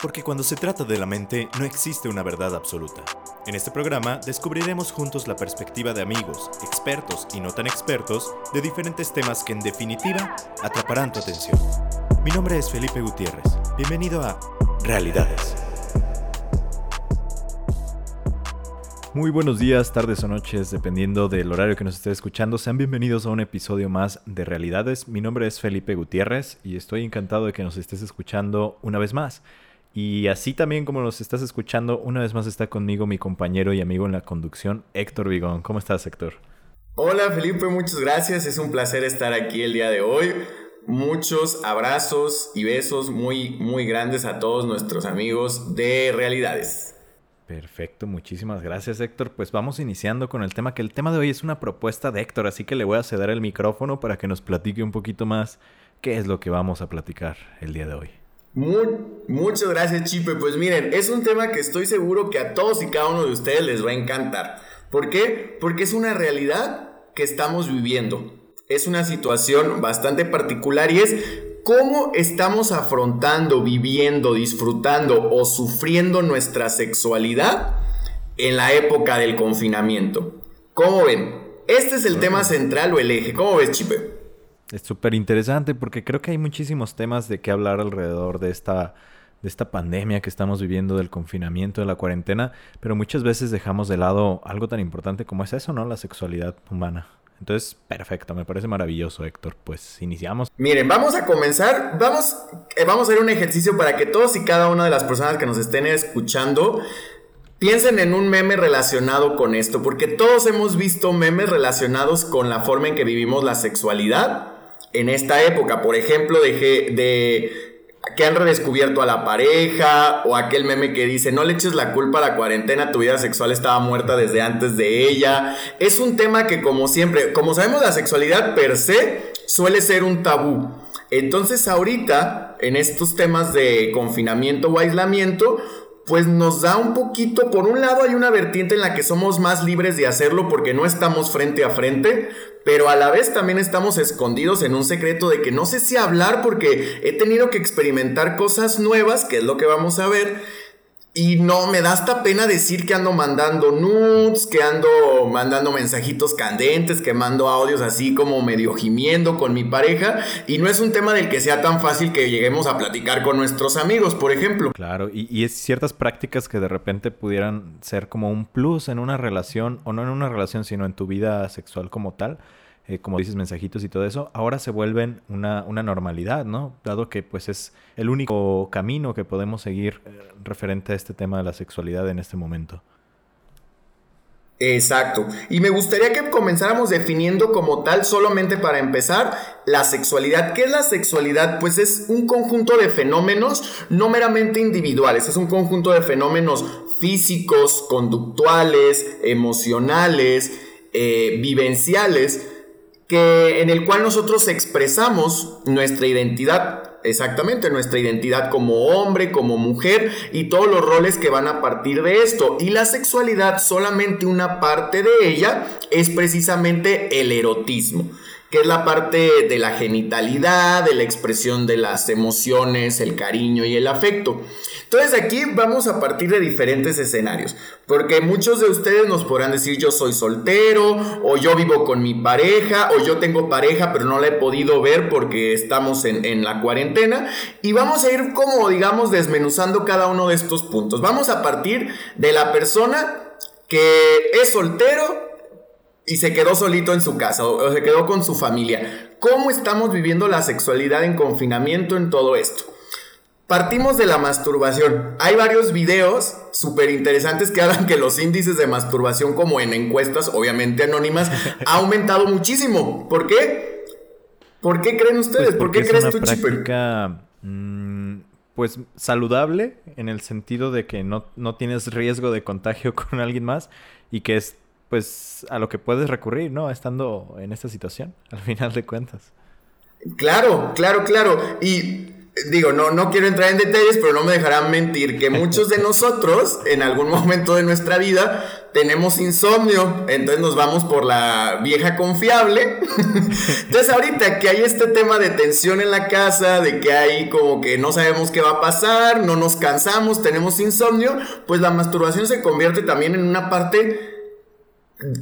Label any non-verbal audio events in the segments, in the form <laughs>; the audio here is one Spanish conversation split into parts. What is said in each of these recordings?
Porque cuando se trata de la mente no existe una verdad absoluta. En este programa descubriremos juntos la perspectiva de amigos, expertos y no tan expertos de diferentes temas que en definitiva atraparán tu atención. Mi nombre es Felipe Gutiérrez. Bienvenido a Realidades. Muy buenos días, tardes o noches, dependiendo del horario que nos esté escuchando. Sean bienvenidos a un episodio más de Realidades. Mi nombre es Felipe Gutiérrez y estoy encantado de que nos estés escuchando una vez más. Y así también como nos estás escuchando, una vez más está conmigo mi compañero y amigo en la conducción, Héctor Vigón. ¿Cómo estás, Héctor? Hola, Felipe, muchas gracias. Es un placer estar aquí el día de hoy. Muchos abrazos y besos muy, muy grandes a todos nuestros amigos de Realidades. Perfecto, muchísimas gracias Héctor. Pues vamos iniciando con el tema, que el tema de hoy es una propuesta de Héctor, así que le voy a ceder el micrófono para que nos platique un poquito más qué es lo que vamos a platicar el día de hoy muchas gracias, Chipe. Pues miren, es un tema que estoy seguro que a todos y cada uno de ustedes les va a encantar. ¿Por qué? Porque es una realidad que estamos viviendo. Es una situación bastante particular y es cómo estamos afrontando, viviendo, disfrutando o sufriendo nuestra sexualidad en la época del confinamiento. ¿Cómo ven? Este es el tema central o el eje. ¿Cómo ves, Chipe? Es súper interesante porque creo que hay muchísimos temas de qué hablar alrededor de esta, de esta pandemia que estamos viviendo, del confinamiento, de la cuarentena, pero muchas veces dejamos de lado algo tan importante como es eso, ¿no? La sexualidad humana. Entonces, perfecto, me parece maravilloso, Héctor. Pues iniciamos. Miren, vamos a comenzar. Vamos, eh, vamos a hacer un ejercicio para que todos y cada una de las personas que nos estén escuchando piensen en un meme relacionado con esto, porque todos hemos visto memes relacionados con la forma en que vivimos la sexualidad en esta época. Por ejemplo, de, de que han redescubierto a la pareja o aquel meme que dice no le eches la culpa a la cuarentena, tu vida sexual estaba muerta desde antes de ella. Es un tema que como siempre, como sabemos la sexualidad per se suele ser un tabú. Entonces ahorita en estos temas de confinamiento o aislamiento, pues nos da un poquito, por un lado hay una vertiente en la que somos más libres de hacerlo porque no estamos frente a frente, pero a la vez también estamos escondidos en un secreto de que no sé si hablar porque he tenido que experimentar cosas nuevas, que es lo que vamos a ver, y no, me da hasta pena decir que ando mandando nudes, que ando mandando mensajitos candentes, que mando audios así como medio gimiendo con mi pareja. Y no es un tema del que sea tan fácil que lleguemos a platicar con nuestros amigos, por ejemplo. Claro, y, y es ciertas prácticas que de repente pudieran ser como un plus en una relación, o no en una relación, sino en tu vida sexual como tal eh, como dices, mensajitos y todo eso, ahora se vuelven una, una, normalidad, ¿no? Dado que pues es el único camino que podemos seguir eh, referente a este tema de la sexualidad en este momento. Exacto. Y me gustaría que comenzáramos definiendo como tal, solamente para empezar, la sexualidad. ¿Qué es la sexualidad? Pues es un conjunto de fenómenos no meramente individuales, es un conjunto de fenómenos físicos, conductuales, emocionales, eh, vivenciales, que, en el cual nosotros expresamos nuestra identidad, exactamente, nuestra identidad como hombre, como mujer y todos los roles que van a partir de esto. Y la sexualidad, solamente una parte de ella, es precisamente el erotismo que es la parte de la genitalidad, de la expresión de las emociones, el cariño y el afecto. Entonces aquí vamos a partir de diferentes escenarios, porque muchos de ustedes nos podrán decir yo soy soltero, o yo vivo con mi pareja, o yo tengo pareja pero no la he podido ver porque estamos en, en la cuarentena, y vamos a ir como digamos desmenuzando cada uno de estos puntos. Vamos a partir de la persona que es soltero y se quedó solito en su casa o, se quedó con su familia. ¿Cómo estamos viviendo la sexualidad en confinamiento en todo esto? Partimos de la masturbación. Hay varios videos súper interesantes que hablan que los índices de masturbación, como en encuestas, obviamente anónimas, <laughs> ha aumentado muchísimo. ¿Por qué? ¿Por qué creen ustedes? Pues ¿Por qué crees tú, práctica, mm, pues saludable en el sentido de que no, no tienes riesgo de contagio <laughs> con alguien más y que es pues a lo que puedes recurrir, ¿no? Estando en esta situación, <laughs> al final de cuentas. Claro, claro, claro. Y digo, no, no quiero entrar en detalles, pero no me dejarán mentir que muchos de <laughs> nosotros en algún momento de nuestra vida tenemos insomnio, entonces nos vamos por la vieja confiable. <laughs> entonces ahorita que hay este tema de tensión en la casa, de que hay como que no sabemos qué va a pasar, no nos cansamos, tenemos insomnio, pues la masturbación se convierte también en una parte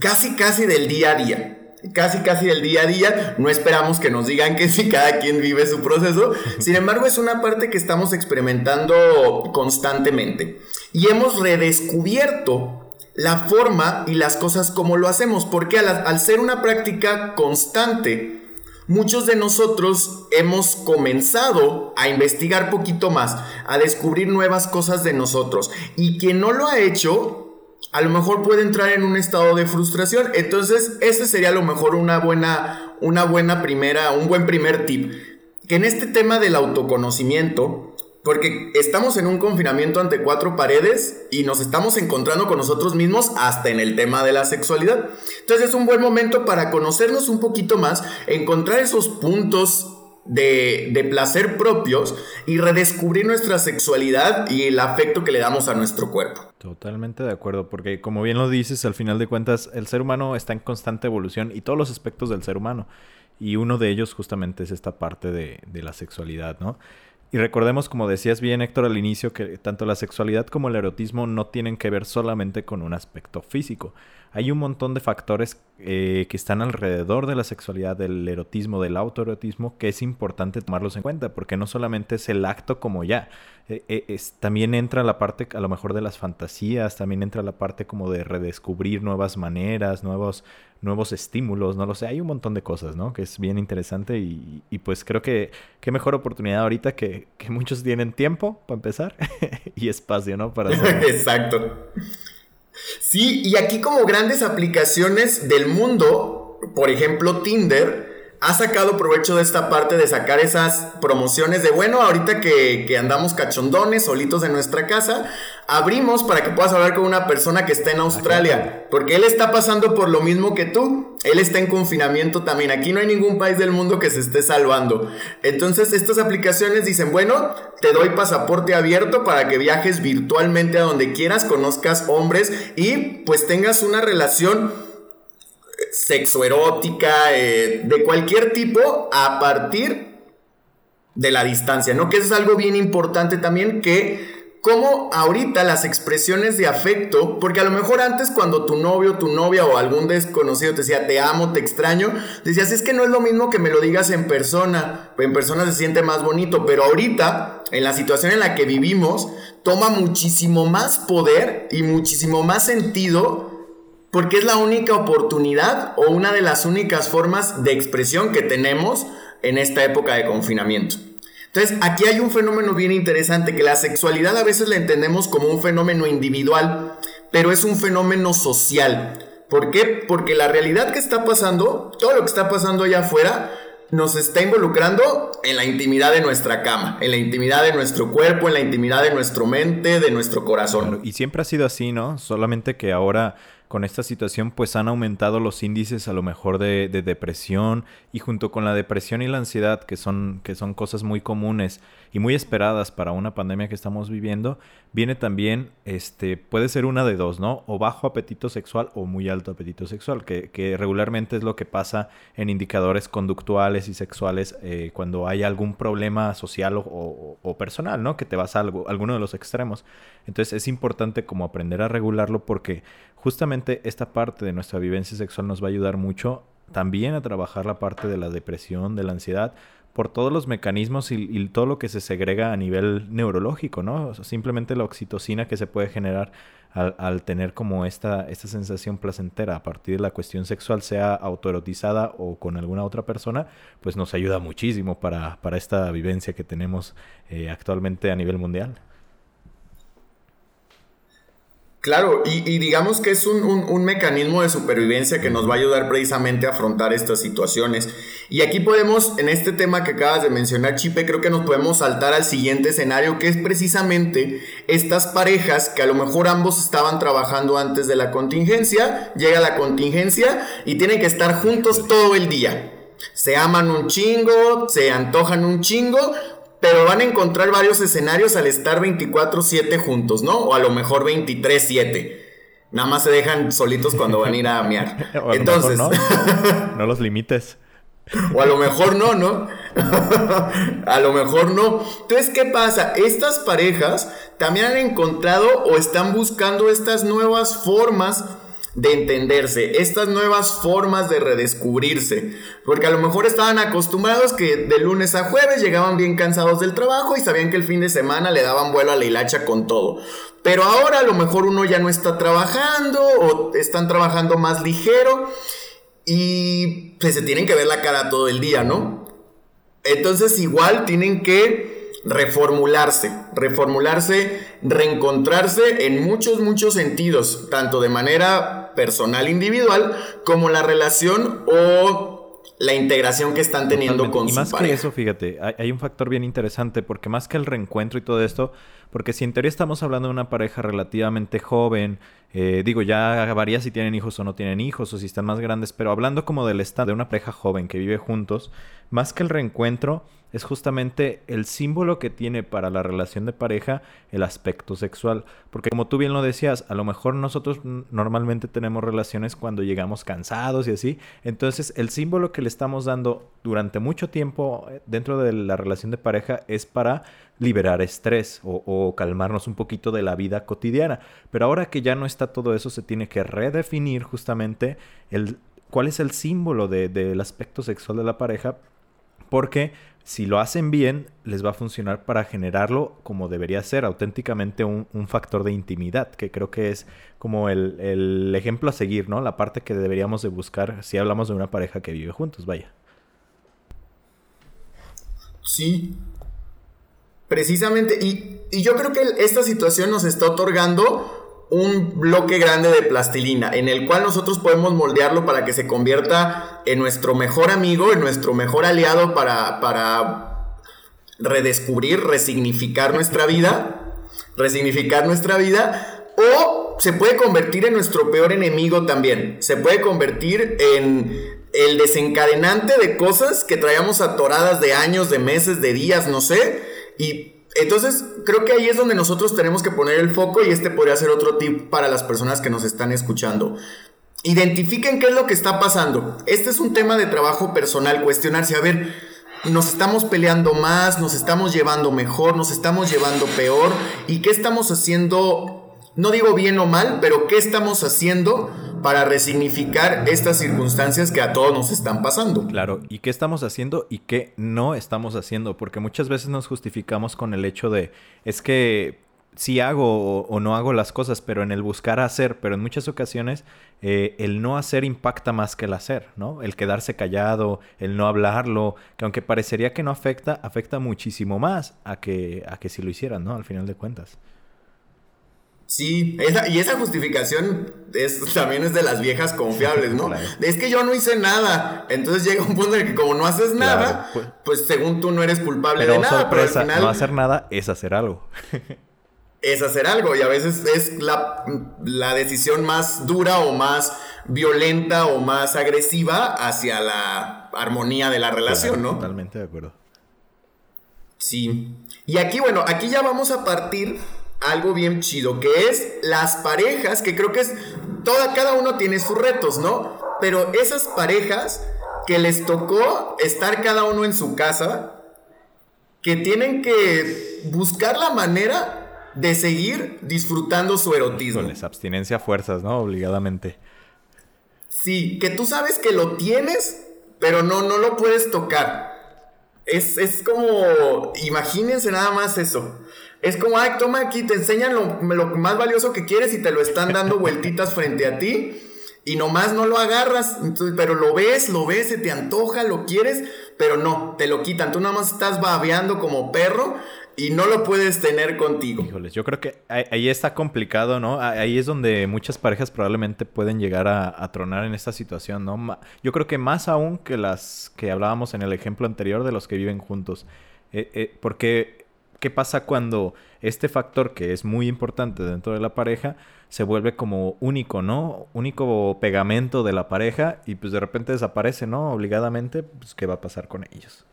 casi casi del día a día casi casi del día a día. No esperamos que nos digan que sí, cada quien vive su proceso. Sin embargo, es una parte que estamos experimentando constantemente. Y hemos redescubierto la forma y las cosas como lo hacemos. Porque al, ser una práctica constante, muchos de nosotros hemos comenzado a investigar poquito más, a descubrir nuevas cosas de nosotros. Y quien no lo ha hecho, a lo mejor puede entrar en un estado de frustración. Entonces, ese sería a lo mejor una buena, una buena primera, un buen primer tip. Que en este tema del autoconocimiento, porque estamos en un confinamiento ante cuatro paredes y nos estamos encontrando con nosotros mismos hasta en el tema de la sexualidad. Entonces es un buen momento para conocernos un poquito más, encontrar esos puntos de, placer propios y redescubrir nuestra sexualidad y el afecto que le damos a nuestro cuerpo. Totalmente de acuerdo, porque como bien lo dices, al final de cuentas, el ser humano está en constante evolución y todos los aspectos del ser humano. Y uno de ellos justamente es esta parte de, de la sexualidad, ¿no? Y recordemos, como decías bien Héctor al inicio, que tanto la sexualidad como el erotismo no tienen que ver solamente con un aspecto físico. Hay un montón de factores eh, que están alrededor de la sexualidad, del erotismo, del autoerotismo, que es importante tomarlos en cuenta, porque no solamente es el acto como ya, eh, eh, también entra la parte a lo mejor de las fantasías, también entra la parte como de redescubrir nuevas maneras, nuevos nuevos estímulos, no lo sé, hay un montón de cosas, ¿no? Que es bien interesante y, pues creo que qué mejor oportunidad ahorita que, que muchos tienen tiempo para empezar <laughs> y espacio, ¿no? Para <laughs> Exacto. Sí, y aquí como grandes aplicaciones del mundo, por ejemplo Tinder, ha sacado provecho de esta parte de sacar esas promociones de, bueno, ahorita que, que, andamos cachondones, solitos en nuestra casa, abrimos para que puedas hablar con una persona que está en Australia, porque él está pasando por lo mismo que tú, él está en confinamiento también, aquí no hay ningún país del mundo que se esté salvando. Entonces estas aplicaciones dicen, bueno, te doy pasaporte abierto para que viajes virtualmente a donde quieras, conozcas hombres y pues tengas una relación sexoerótica, eh, de cualquier tipo, a partir de la distancia, ¿no? Que eso es algo bien importante también que como ahorita las expresiones de afecto, porque a lo mejor antes cuando tu novio, tu novia o algún desconocido te decía te amo, te extraño, decías es que no es lo mismo que me lo digas en persona, en persona se siente más bonito, pero ahorita, en la situación en la que vivimos, toma muchísimo más poder y muchísimo más sentido porque es la única oportunidad o una de las únicas formas de expresión que tenemos en esta época de confinamiento. Entonces, aquí hay un fenómeno bien interesante, que la sexualidad a veces la entendemos como un fenómeno individual, pero es un fenómeno social. ¿Por qué? Porque la realidad que está pasando, todo lo que está pasando allá afuera, nos está involucrando en la intimidad de nuestra cama, en la intimidad de nuestro cuerpo, en la intimidad de nuestra mente, de nuestro corazón. y siempre ha sido así, ¿no? Solamente que ahora con esta situación pues han aumentado los índices a lo mejor de, depresión y junto con la depresión y la ansiedad que son, que son cosas muy comunes y muy esperadas para una pandemia que estamos viviendo, viene también, este, puede ser una de dos, ¿no? O bajo apetito sexual o muy alto apetito sexual, que, regularmente es lo que pasa en indicadores conductuales y sexuales eh, cuando hay algún problema social o, o, personal, ¿no? Que te vas a algo, alguno de los extremos. Entonces es importante como aprender a regularlo porque justamente esta parte de nuestra vivencia sexual nos va a ayudar mucho también a trabajar la parte de la depresión, de la ansiedad, por todos los mecanismos y, todo lo que se segrega a nivel neurológico, ¿no? simplemente la oxitocina que se puede generar al, tener como esta, esta sensación placentera a partir de la cuestión sexual, sea autoerotizada o con alguna otra persona, pues nos ayuda muchísimo para, para esta vivencia que tenemos eh, actualmente a nivel mundial. Claro, y, digamos que es un, mecanismo de supervivencia que nos va a ayudar precisamente a afrontar estas situaciones. Y aquí podemos, en este tema que acabas de mencionar, Chipe, creo que nos podemos saltar al siguiente escenario, que es precisamente estas parejas que a lo mejor ambos estaban trabajando antes de la contingencia, llega la contingencia y tienen que estar juntos todo el día. Se aman un chingo, se antojan un chingo, pero van a encontrar varios escenarios al estar 24/7 juntos, ¿no? O a lo mejor 23/7. Nada más se dejan solitos cuando van a ir a <laughs> miar. Entonces, no. <laughs> no los limites. O a lo mejor no, ¿no? <laughs> a lo mejor no. Entonces, ¿qué pasa? Estas parejas también han encontrado o están buscando estas nuevas formas de entenderse, estas nuevas formas de redescubrirse, porque a lo mejor estaban acostumbrados que de lunes a jueves llegaban bien cansados del trabajo y sabían que el fin de semana le daban vuelo a la hilacha con todo. Pero ahora a lo mejor uno ya no está trabajando o están trabajando más ligero y pues se tienen que ver la cara todo el día, ¿no? Entonces igual tienen que reformularse, reformularse, reencontrarse en muchos, muchos sentidos, tanto de manera personal, individual, como la relación o la integración que están teniendo con y más que eso, fíjate, hay, un factor bien interesante, porque más que el reencuentro y todo esto, porque si en teoría estamos hablando de una pareja relativamente joven, eh, digo, ya varía si tienen hijos o no tienen hijos, o si están más grandes, pero hablando como del estado de una pareja joven que vive juntos, más que el reencuentro, es justamente el símbolo que tiene para la relación de pareja el aspecto sexual. Porque como tú bien lo decías, a lo mejor nosotros normalmente tenemos relaciones cuando llegamos cansados y así. Entonces el símbolo que le estamos dando durante mucho tiempo eh, dentro de la relación de pareja es para liberar estrés o, calmarnos un poquito de la vida cotidiana. Pero ahora que ya no está todo eso, se tiene que redefinir justamente el, cuál es el símbolo del aspecto sexual de la pareja, porque si lo hacen bien, les va a funcionar para generarlo como debería ser, auténticamente un, factor de intimidad, que creo que es como el, el, ejemplo a seguir, ¿no? La parte que deberíamos de buscar si hablamos de una pareja que vive juntos, vaya. Sí, Precisamente, y, yo creo que esta situación nos está otorgando un bloque grande de plastilina en el cual nosotros podemos moldearlo para que se convierta en nuestro mejor amigo, en nuestro mejor aliado para, para redescubrir, resignificar nuestra vida, resignificar nuestra vida, o se puede convertir en nuestro peor enemigo también, se puede convertir en el desencadenante de cosas que traíamos atoradas de años, de meses, de días, no sé, y entonces creo que ahí es donde nosotros tenemos que poner el foco y este podría ser otro tip para las personas que nos están escuchando. Identifiquen qué es lo que está pasando. Este es un tema de trabajo personal, cuestionarse, a ver, nos estamos peleando más, nos estamos llevando mejor, nos estamos llevando peor y qué estamos haciendo, no digo bien o mal, pero qué estamos haciendo para resignificar estas circunstancias que a todos nos están pasando. Claro, y qué estamos haciendo y qué no estamos haciendo, porque muchas veces nos justificamos con el hecho de, es que sí hago o, no hago las cosas, pero en el buscar hacer, pero en muchas ocasiones eh, el no hacer impacta más que el hacer, ¿no? El quedarse callado, el no hablarlo, que aunque parecería que no afecta, afecta muchísimo más a que, a que si lo hicieran, ¿no? Al final de cuentas. Sí, y esa justificación es, también es de las viejas confiables, ¿no? Es que yo no hice nada. Entonces llega un punto en el que como no haces nada, pues, pues, según tú no eres culpable de nada. Sorpresa, pero al final, no hacer nada es hacer algo. <laughs> es hacer algo y a veces es la, la decisión más dura o más violenta o más agresiva hacia la armonía de la relación, ¿no? Totalmente de acuerdo. Sí. Y aquí, bueno, aquí ya vamos a partir algo bien chido, que es las parejas, que creo que es, toda, cada uno tiene sus retos, ¿no? Pero esas parejas que les tocó estar cada uno en su casa, que tienen que buscar la manera de seguir disfrutando su erotismo. Con abstinencia a fuerzas, ¿no? Obligadamente. Sí, que tú sabes que lo tienes, pero no, no lo puedes tocar. Es, es como, imagínense nada más eso. Es como, ay, toma aquí, te enseñan lo, más valioso que quieres y te lo están dando <laughs> vueltitas frente a ti y nomás no lo agarras, pero lo ves, lo ves, se te antoja, lo quieres, pero no, te lo quitan. Tú nada más estás babeando como perro y no lo puedes tener contigo. Híjoles, yo creo que ahí está complicado, ¿no? Ahí es donde muchas parejas probablemente pueden llegar a, tronar en esta situación, ¿no? Yo creo que más aún que las que hablábamos en el ejemplo anterior de los que viven juntos. Eh, eh, porque ¿Qué pasa cuando este factor que es muy importante dentro de la pareja se vuelve como único, ¿no? Único pegamento de la pareja y pues de repente desaparece, ¿no? Obligadamente, pues ¿qué va a pasar con ellos?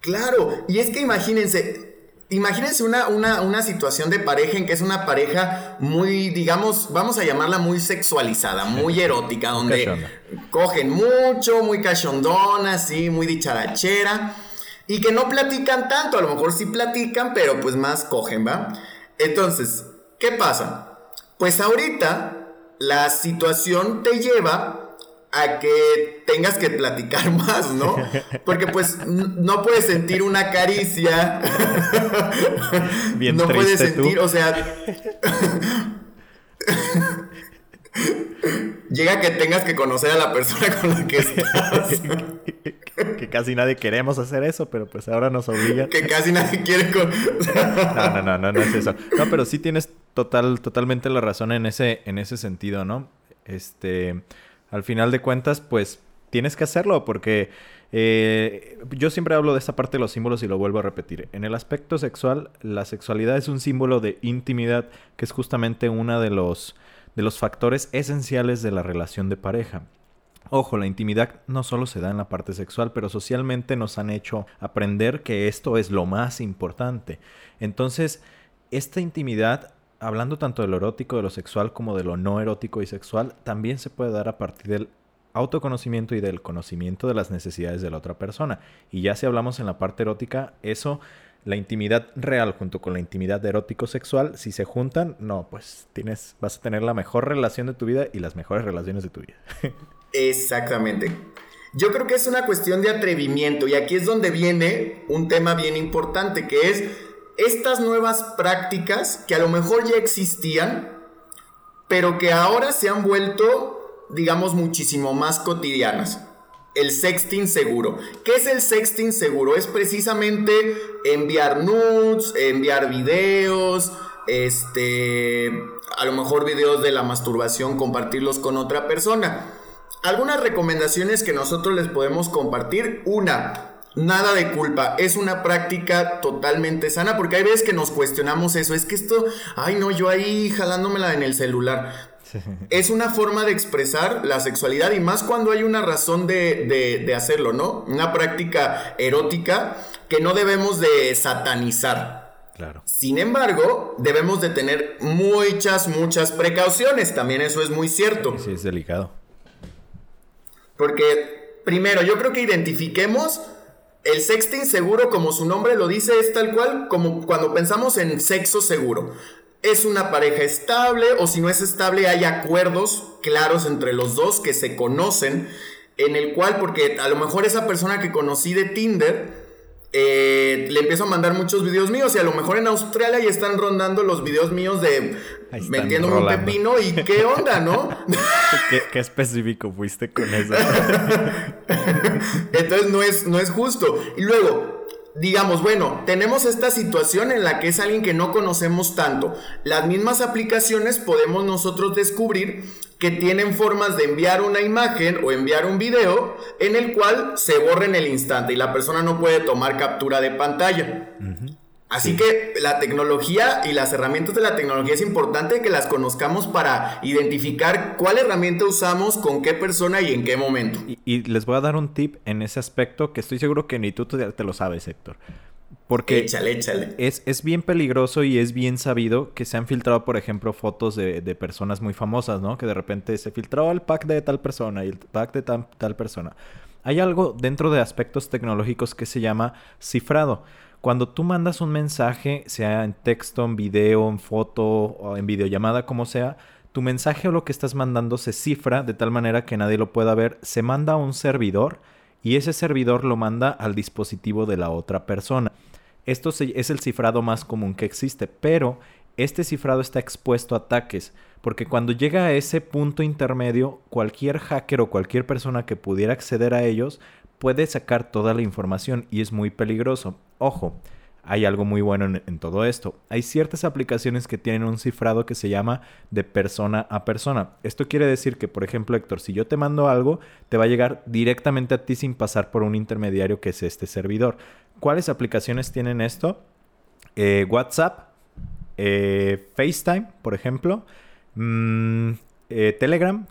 Claro, y es que imagínense, Imagínense una, una, una, situación de pareja en que es una pareja muy, digamos, vamos a llamarla muy sexualizada, muy <laughs> erótica, donde cogen mucho, muy cachondona, así, muy dicharachera, y que no platican tanto, a lo mejor sí platican, pero pues más cogen, ¿va? Entonces, ¿qué pasa? Pues ahorita la situación te lleva a que tengas que platicar <laughs> más, ¿no? Porque pues no puedes sentir una caricia. Bien no puedes sentir, o sea, <laughs> llega que tengas que conocer a la persona <laughs> con la que estás. que casi nadie queremos hacer eso, pero pues ahora nos obligan. que casi nadie quiere con... no, no, no, no, no es eso. No, pero sí tienes total, totalmente la razón en ese, en ese sentido, ¿no? Este al final de cuentas, pues tienes que hacerlo porque eh, yo siempre hablo de esta parte de los símbolos y lo vuelvo a repetir. En el aspecto sexual, la sexualidad es un símbolo de intimidad que es justamente uno de los, de los factores esenciales de la relación de pareja. Ojo, la intimidad no solo se da en la parte sexual, pero socialmente nos han hecho aprender que esto es lo más importante. Entonces, esta intimidad hablando tanto de lo erótico, de lo sexual, como de lo no erótico y sexual, también se puede dar a partir del autoconocimiento y del conocimiento de las necesidades de la otra persona. Y ya si hablamos en la parte erótica, eso, la intimidad real junto con la intimidad erótico-sexual, si se juntan, no, pues tienes, vas a tener la mejor relación de tu vida y las mejores relaciones de tu vida. <laughs> Exactamente. Yo creo que es una cuestión de atrevimiento y aquí es donde viene un tema bien importante que es estas nuevas prácticas que a lo mejor ya existían, pero que ahora se han vuelto, digamos, muchísimo más cotidianas. El sexting seguro. ¿Qué es el sexting seguro? Es precisamente enviar nudes, enviar videos, este, a lo mejor videos de la masturbación, compartirlos con otra persona. Algunas recomendaciones que nosotros les podemos compartir. Una, nada de culpa, es una práctica totalmente sana, porque hay veces que nos cuestionamos eso, es que esto, ay no, yo ahí jalándomela en el celular. Es una forma de expresar la sexualidad y más cuando hay una razón de, de, hacerlo, ¿no? Una práctica erótica que no debemos de satanizar. Claro. Sin embargo, debemos de tener muchas, muchas precauciones. También eso es muy cierto. Sí, es delicado. Porque, primero, yo creo que identifiquemos el sexting seguro, como su nombre lo dice, es tal cual como cuando pensamos en sexo seguro. Es una pareja estable o si no es estable hay acuerdos claros entre los dos que se conocen en el cual, porque a lo mejor esa persona que conocí de Tinder, eh, le empiezo a mandar muchos videos míos y a lo mejor en Australia ya están rondando los videos míos de metiéndome un pepino y qué onda, ¿no? <laughs> ¿Qué, específico fuiste con eso? <laughs> Entonces no es, no es justo. Y luego, digamos, bueno, tenemos esta situación en la que es alguien que no conocemos tanto. Las mismas aplicaciones podemos nosotros descubrir que tienen formas de enviar una imagen o enviar un video en el cual se borra en el instante y la persona no puede tomar captura de pantalla. Así que la tecnología y las herramientas de la tecnología es importante que las conozcamos para identificar cuál herramienta usamos, con qué persona y en qué momento. Y, les voy a dar un tip en ese aspecto que estoy seguro que ni tú te, te lo sabes, Héctor. Porque échale, échale. Es, es, bien peligroso y es bien sabido que se han filtrado, por ejemplo, fotos de, de, personas muy famosas, ¿no? Que de repente se filtró el pack de tal persona y el pack de tal, tal persona. Hay algo dentro de aspectos tecnológicos que se llama cifrado. Cuando tú mandas un mensaje, sea en texto, en video, en foto o en videollamada, como sea, tu mensaje o lo que estás mandando se cifra de tal manera que nadie lo pueda ver, se manda a un servidor y ese servidor lo manda al dispositivo de la otra persona. Esto es el cifrado más común que existe, pero este cifrado está expuesto a ataques, porque cuando llega a ese punto intermedio, cualquier hacker o cualquier persona que pudiera acceder a ellos puede sacar toda la información y es muy peligroso. Ojo, hay algo muy bueno en, todo esto. Hay ciertas aplicaciones que tienen un cifrado que se llama de persona a persona. Esto quiere decir que, por ejemplo, Héctor, si yo te mando algo, te va a llegar directamente a ti sin pasar por un intermediario que es este servidor. ¿Cuáles aplicaciones tienen esto? Eh, WhatsApp, eh, FaceTime, por ejemplo, mm, eh, Telegram,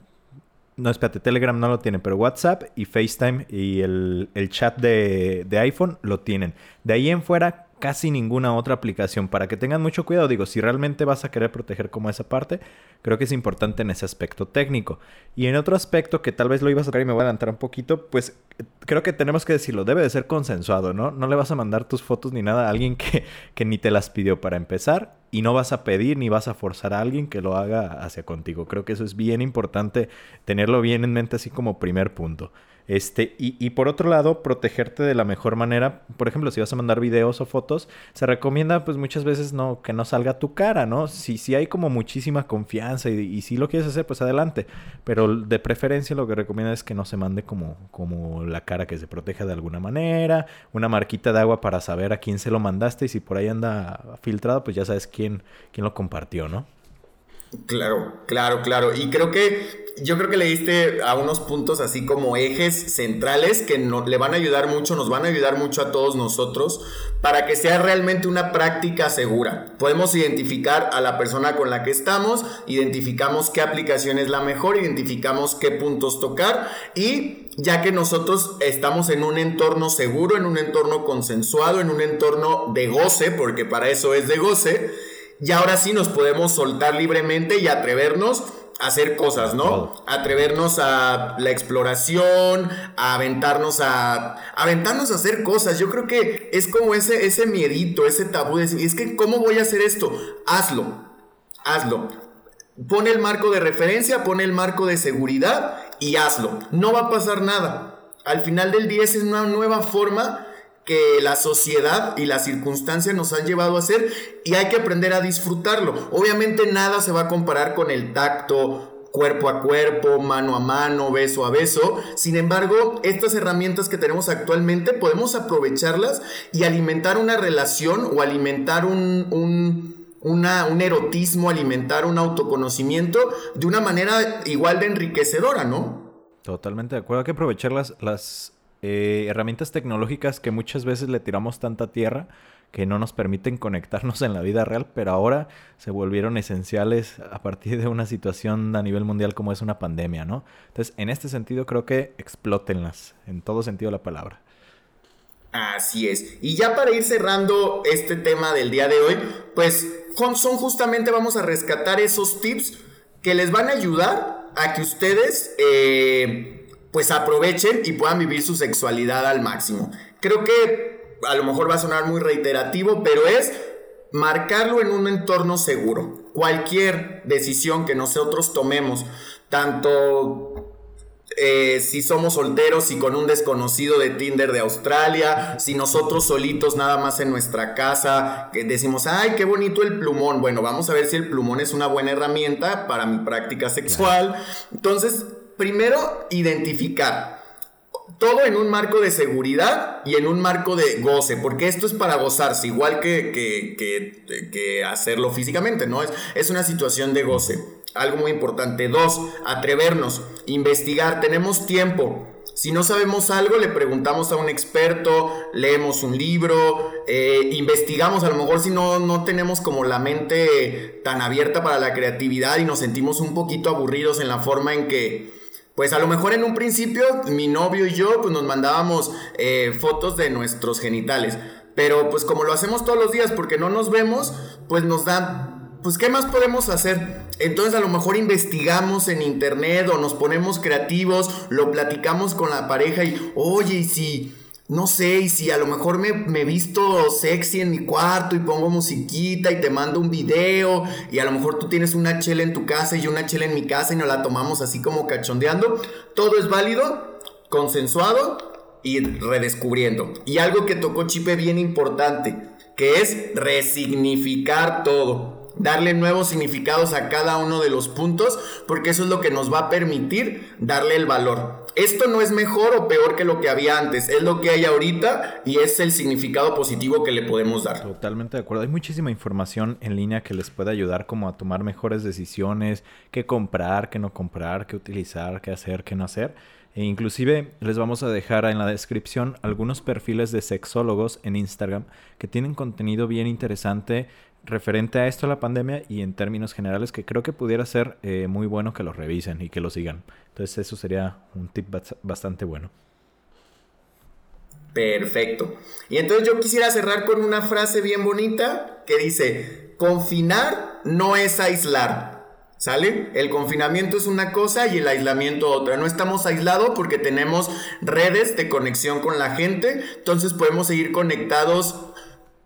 no, espérate, Telegram no lo tienen, pero WhatsApp y FaceTime y el, chat de, de iPhone lo tienen. De ahí en fuera, casi ninguna otra aplicación. Para que tengan mucho cuidado, digo, si realmente vas a querer proteger como esa parte, creo que es importante en ese aspecto técnico. Y en otro aspecto que tal vez lo ibas a tocar y me voy a adelantar un poquito, pues creo que tenemos que decirlo, debe de ser consensuado, ¿no? No le vas a mandar tus fotos ni nada a alguien que, que ni te las pidió para empezar y no vas a pedir ni vas a forzar a alguien que lo haga hacia contigo. Creo que eso es bien importante tenerlo bien en mente así como primer punto. Este, y, por otro lado, protegerte de la mejor manera. Por ejemplo, si vas a mandar videos o fotos, se recomienda pues muchas veces no, que no salga tu cara, ¿no? Si, si hay como muchísima confianza y, si lo quieres hacer, pues adelante. Pero de preferencia lo que recomienda es que no se mande como, como la cara, que se proteja de alguna manera, una marquita de agua para saber a quién se lo mandaste y si por ahí anda filtrado, pues ya sabes quién, quién lo compartió, ¿no? Claro, claro, claro. Y creo que yo creo que le diste a unos puntos así como ejes centrales que no, le van a ayudar mucho, nos van a ayudar mucho a todos nosotros para que sea realmente una práctica segura. Podemos identificar a la persona con la que estamos, identificamos qué aplicación es la mejor, identificamos qué puntos tocar y ya que nosotros estamos en un entorno seguro, en un entorno consensuado, en un entorno de goce, porque para eso es de goce, y ahora sí nos podemos soltar libremente y atrevernos a hacer cosas, ¿no? Atrevernos a la exploración, a aventarnos a, aventarnos a hacer cosas. Yo creo que es como ese, ese miedito, ese tabú de decir, es que ¿cómo voy a hacer esto? Hazlo, hazlo. Pone el marco de referencia, pone el marco de seguridad y hazlo. No va a pasar nada. Al final del día es una nueva forma que la sociedad y las circunstancias nos han llevado a hacer y hay que aprender a disfrutarlo. Obviamente nada se va a comparar con el tacto, cuerpo a cuerpo, mano a mano, beso a beso. Sin embargo, estas herramientas que tenemos actualmente podemos aprovecharlas y alimentar una relación o alimentar un, un, un erotismo, alimentar un autoconocimiento de una manera igual de enriquecedora, ¿no? Totalmente de acuerdo. Hay que aprovechar las, las eh, herramientas tecnológicas que muchas veces le tiramos tanta tierra que no nos permiten <laughs> conectarnos en la vida real, pero ahora se volvieron esenciales a partir de una situación a nivel mundial como es una pandemia, ¿no? Entonces, en este sentido creo que explótenlas, en todo sentido de la palabra. Así es. Y ya para ir cerrando este tema del día de hoy, pues son justamente vamos a rescatar esos tips que les van a ayudar a que ustedes eh, pues aprovechen y puedan vivir su sexualidad al máximo. Creo que a lo mejor va a sonar muy reiterativo, pero es marcarlo en un entorno seguro. Cualquier decisión que nosotros tomemos, tanto eh, si somos solteros y con un desconocido de Tinder de Australia, si nosotros solitos nada más en nuestra casa, que decimos, ay, qué bonito el plumón. Bueno, vamos a ver si el plumón es una buena herramienta para mi práctica sexual. Entonces, primero, identificar. Todo en un marco de seguridad y en un marco de goce, porque esto es para gozarse, igual que, que, hacerlo físicamente, ¿no? Es, es una situación de goce. Algo muy importante. Dos, atrevernos, investigar, tenemos tiempo. Si no sabemos algo, le preguntamos a un experto, leemos un libro, eh, investigamos, a lo mejor si no, no tenemos como la mente tan abierta para la creatividad y nos sentimos un poquito aburridos en la forma en que pues a lo mejor en un principio mi novio y yo pues nos mandábamos eh, fotos de nuestros genitales. Pero pues como lo hacemos todos los días porque no nos vemos, pues nos da, pues ¿qué más podemos hacer? Entonces a lo mejor investigamos en internet o nos ponemos creativos, lo platicamos con la pareja y, oye, y si no sé, y si a lo mejor me, me, visto sexy en mi cuarto y pongo musiquita y te mando un video y a lo mejor tú tienes una chela en tu casa y una chela en mi casa y nos la tomamos así como cachondeando, todo es válido, consensuado y redescubriendo. Y algo que tocó Chipe bien importante, que es resignificar todo darle nuevos significados a cada uno de los puntos, porque eso es lo que nos va a permitir darle el valor esto no es mejor o peor que lo que había antes, es lo que hay ahorita y es el significado positivo que le podemos dar. Totalmente de acuerdo. Hay muchísima información en línea que les puede ayudar como a tomar mejores decisiones, qué comprar, qué no comprar, qué utilizar, qué hacer, qué no hacer. E inclusive les vamos a dejar en la descripción algunos perfiles de sexólogos en Instagram que tienen contenido bien interesante referente a esto, la pandemia, y en términos generales, que creo que pudiera ser eh, muy bueno que lo revisen y que lo sigan. Entonces eso sería un tip bastante bueno. Perfecto. Y entonces yo quisiera cerrar con una frase bien bonita que dice, confinar no es aislar. ¿Sale? El confinamiento es una cosa y el aislamiento otra. No estamos aislados porque tenemos redes de conexión con la gente, entonces podemos seguir conectados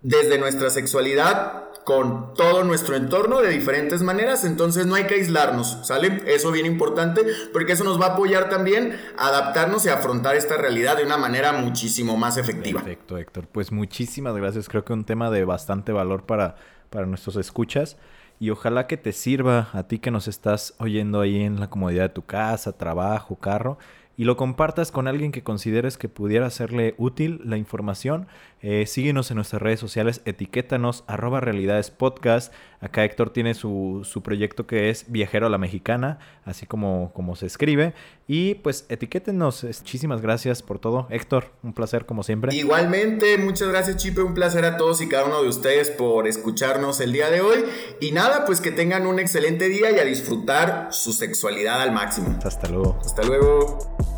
desde nuestra sexualidad con todo nuestro entorno de diferentes maneras, entonces no hay que aislarnos, ¿sale? Eso bien importante porque eso nos va a apoyar también a adaptarnos y afrontar esta realidad de una manera muchísimo más efectiva. Perfecto, Héctor. Pues muchísimas gracias. Creo que un tema de bastante valor para, para nuestros escuchas y ojalá que te sirva a ti que nos estás oyendo ahí en la comodidad de tu casa, trabajo, carro y lo compartas con alguien que consideres que pudiera serle útil la información. Eh, síguenos en nuestras redes sociales, etiquétanos, arroba realidades podcast. Acá Héctor tiene su, su, proyecto que es Viajero a la Mexicana, así como, como se escribe. Y pues etiquétenos. Muchísimas gracias por todo. Héctor, un placer como siempre. Igualmente, muchas gracias Chipe, un placer a todos y cada uno de ustedes por escucharnos el día de hoy. Y nada, pues que tengan un excelente día y a disfrutar su sexualidad al máximo. Hasta luego. Hasta luego.